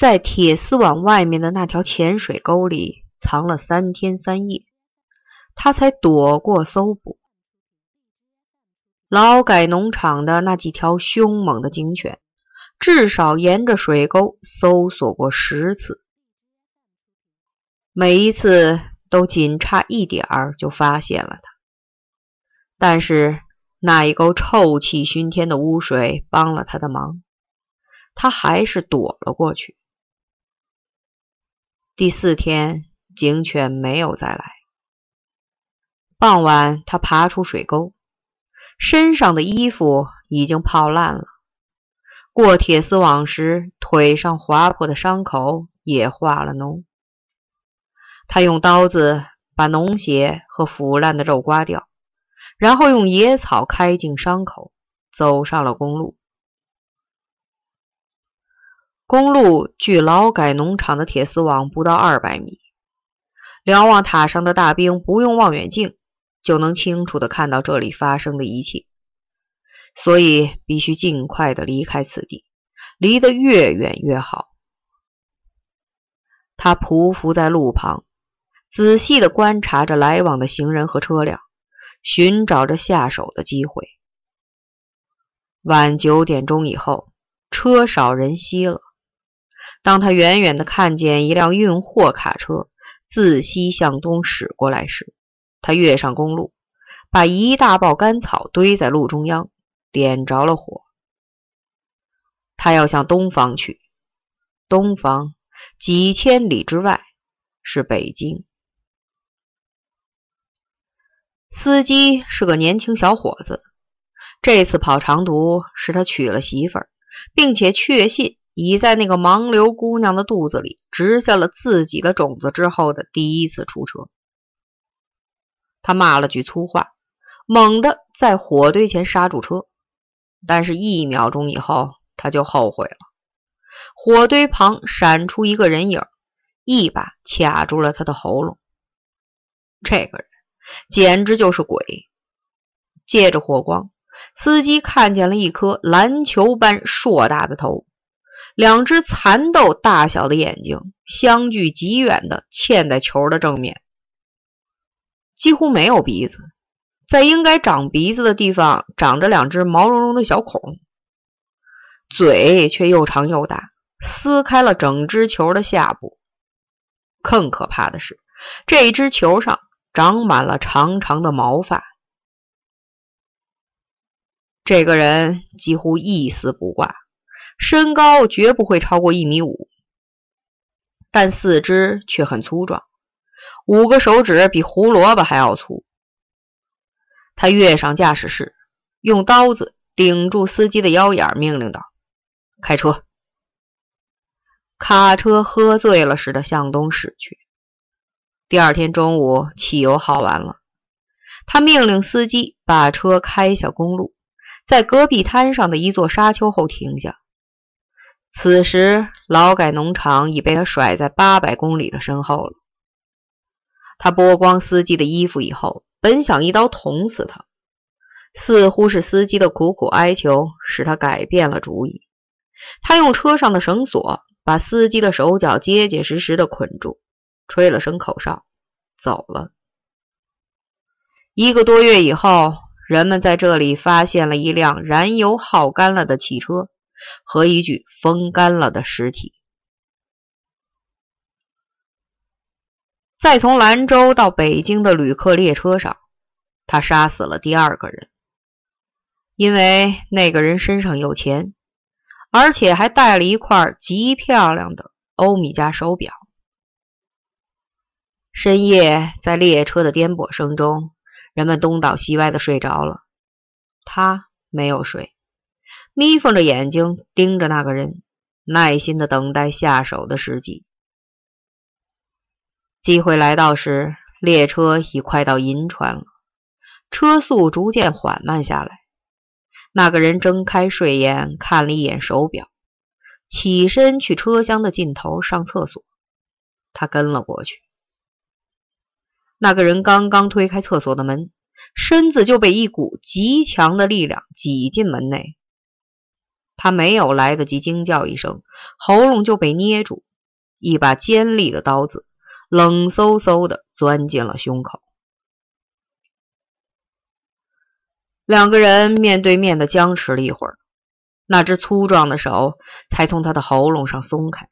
在铁丝网外面的那条浅水沟里藏了三天三夜，他才躲过搜捕。劳改农场的那几条凶猛的警犬，至少沿着水沟搜索过十次，每一次都仅差一点儿就发现了他。但是那一沟臭气熏天的污水帮了他的忙，他还是躲了过去。第四天，警犬没有再来。傍晚，他爬出水沟，身上的衣服已经泡烂了。过铁丝网时，腿上划破的伤口也化了脓。他用刀子把脓血和腐烂的肉刮掉，然后用野草开净伤口，走上了公路。公路距劳改农场的铁丝网不到二百米，瞭望塔上的大兵不用望远镜就能清楚地看到这里发生的一切，所以必须尽快地离开此地，离得越远越好。他匍匐在路旁，仔细地观察着来往的行人和车辆，寻找着下手的机会。晚九点钟以后，车少人稀了。当他远远地看见一辆运货卡车自西向东驶过来时，他跃上公路，把一大包干草堆在路中央，点着了火。他要向东方去，东方几千里之外是北京。司机是个年轻小伙子，这次跑长途是他娶了媳妇儿，并且确信。已在那个盲流姑娘的肚子里植下了自己的种子之后的第一次出车，他骂了句粗话，猛地在火堆前刹住车，但是一秒钟以后他就后悔了。火堆旁闪出一个人影，一把卡住了他的喉咙。这个人简直就是鬼！借着火光，司机看见了一颗篮球般硕大的头。两只蚕豆大小的眼睛相距极远的嵌在球的正面，几乎没有鼻子，在应该长鼻子的地方长着两只毛茸茸的小孔，嘴却又长又大，撕开了整只球的下部。更可怕的是，这只球上长满了长长的毛发。这个人几乎一丝不挂。身高绝不会超过一米五，但四肢却很粗壮，五个手指比胡萝卜还要粗。他跃上驾驶室，用刀子顶住司机的腰眼，命令道：“开车！”卡车喝醉了似的向东驶去。第二天中午，汽油耗完了，他命令司机把车开下公路，在戈壁滩上的一座沙丘后停下。此时，劳改农场已被他甩在八百公里的身后了。他剥光司机的衣服以后，本想一刀捅死他，似乎是司机的苦苦哀求使他改变了主意。他用车上的绳索把司机的手脚结结实实的捆住，吹了声口哨，走了。一个多月以后，人们在这里发现了一辆燃油耗干了的汽车。和一具风干了的尸体。在从兰州到北京的旅客列车上，他杀死了第二个人，因为那个人身上有钱，而且还带了一块极漂亮的欧米茄手表。深夜，在列车的颠簸声中，人们东倒西歪的睡着了，他没有睡。眯缝着眼睛盯着那个人，耐心的等待下手的时机。机会来到时，列车已快到银川了，车速逐渐缓慢下来。那个人睁开睡眼，看了一眼手表，起身去车厢的尽头上厕所。他跟了过去。那个人刚刚推开厕所的门，身子就被一股极强的力量挤进门内。他没有来得及惊叫一声，喉咙就被捏住，一把尖利的刀子冷飕飕的钻进了胸口。两个人面对面的僵持了一会儿，那只粗壮的手才从他的喉咙上松开。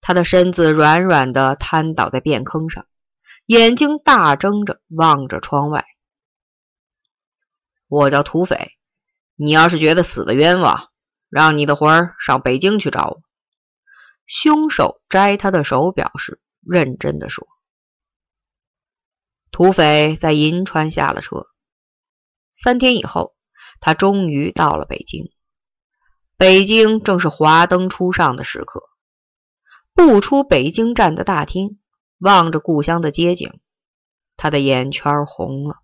他的身子软软的瘫倒在便坑上，眼睛大睁着望着窗外。我叫土匪，你要是觉得死的冤枉。让你的魂儿上北京去找我。凶手摘他的手表时，认真的说：“土匪在银川下了车。三天以后，他终于到了北京。北京正是华灯初上的时刻。步出北京站的大厅，望着故乡的街景，他的眼圈红了。”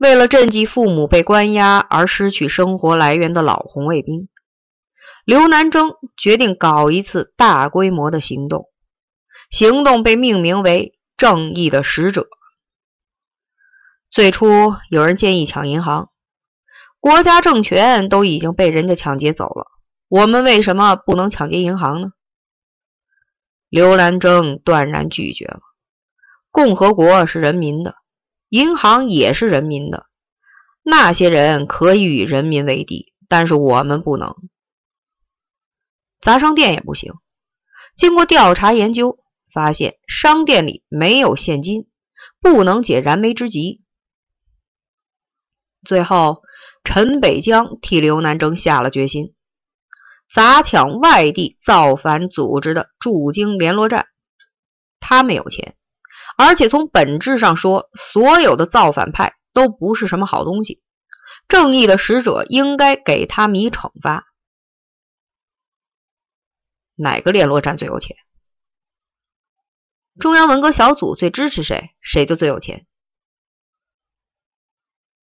为了赈济父母被关押而失去生活来源的老红卫兵，刘南征决定搞一次大规模的行动。行动被命名为“正义的使者”。最初有人建议抢银行，国家政权都已经被人家抢劫走了，我们为什么不能抢劫银行呢？刘南征断然拒绝了。共和国是人民的。银行也是人民的，那些人可以与人民为敌，但是我们不能。砸商店也不行。经过调查研究，发现商店里没有现金，不能解燃眉之急。最后，陈北江替刘南征下了决心，砸抢外地造反组织的驻京联络站。他没有钱。而且从本质上说，所有的造反派都不是什么好东西。正义的使者应该给他们以惩罚。哪个联络站最有钱？中央文革小组最支持谁，谁就最有钱。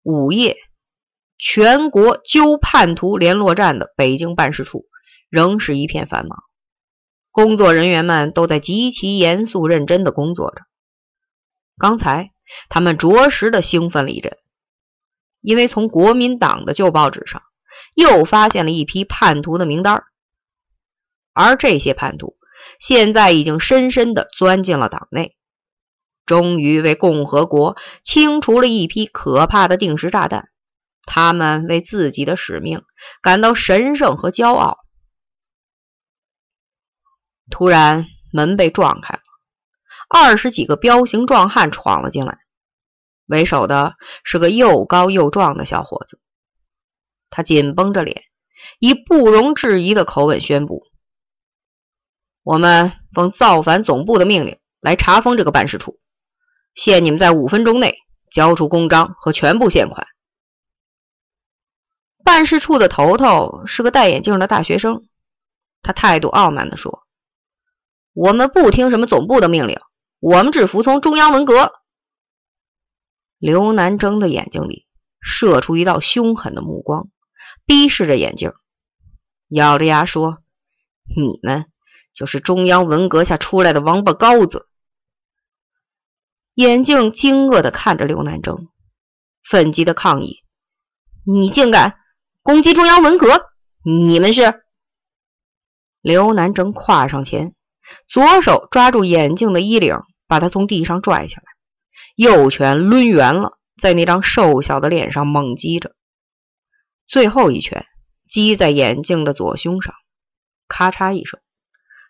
午夜，全国纠叛徒联络站的北京办事处仍是一片繁忙，工作人员们都在极其严肃认真的工作着。刚才他们着实的兴奋了一阵，因为从国民党的旧报纸上又发现了一批叛徒的名单，而这些叛徒现在已经深深的钻进了党内，终于为共和国清除了一批可怕的定时炸弹。他们为自己的使命感到神圣和骄傲。突然，门被撞开了。二十几个彪形壮汉闯了进来，为首的是个又高又壮的小伙子。他紧绷着脸，以不容置疑的口吻宣布：“我们奉造反总部的命令来查封这个办事处，限你们在五分钟内交出公章和全部现款。”办事处的头头是个戴眼镜的大学生，他态度傲慢地说：“我们不听什么总部的命令。”我们只服从中央文革。刘南征的眼睛里射出一道凶狠的目光，逼视着眼镜，咬着牙说：“你们就是中央文革下出来的王八羔子！”眼镜惊愕的看着刘南征，愤激的抗议：“你竟敢攻击中央文革！你们是……”刘南征跨上前。左手抓住眼镜的衣领，把他从地上拽下来，右拳抡圆了，在那张瘦小的脸上猛击着，最后一拳击在眼镜的左胸上，咔嚓一声，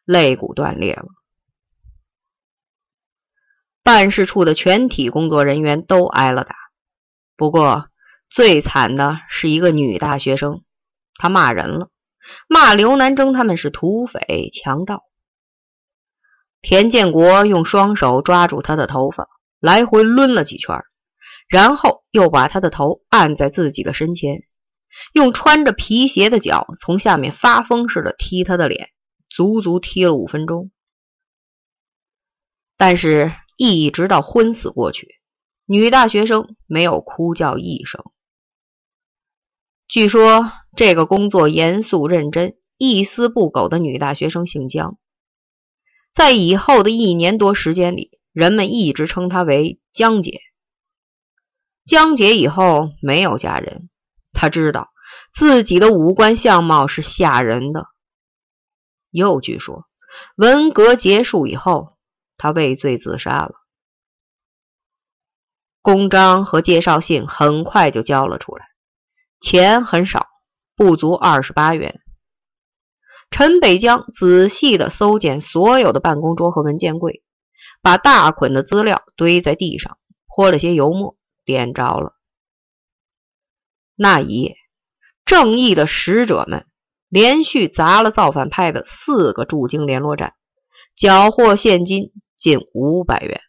肋骨断裂了。办事处的全体工作人员都挨了打，不过最惨的是一个女大学生，她骂人了，骂刘南征他们是土匪强盗。田建国用双手抓住他的头发，来回抡了几圈，然后又把他的头按在自己的身前，用穿着皮鞋的脚从下面发疯似的踢他的脸，足足踢了五分钟。但是，一直到昏死过去，女大学生没有哭叫一声。据说，这个工作严肃认真、一丝不苟的女大学生姓江。在以后的一年多时间里，人们一直称她为江姐。江姐以后没有嫁人，她知道自己的五官相貌是吓人的。又据说，文革结束以后，他畏罪自杀了。公章和介绍信很快就交了出来，钱很少，不足二十八元。陈北江仔细地搜检所有的办公桌和文件柜，把大捆的资料堆在地上，泼了些油墨，点着了。那一夜，正义的使者们连续砸了造反派的四个驻京联络站，缴获现金近五百元。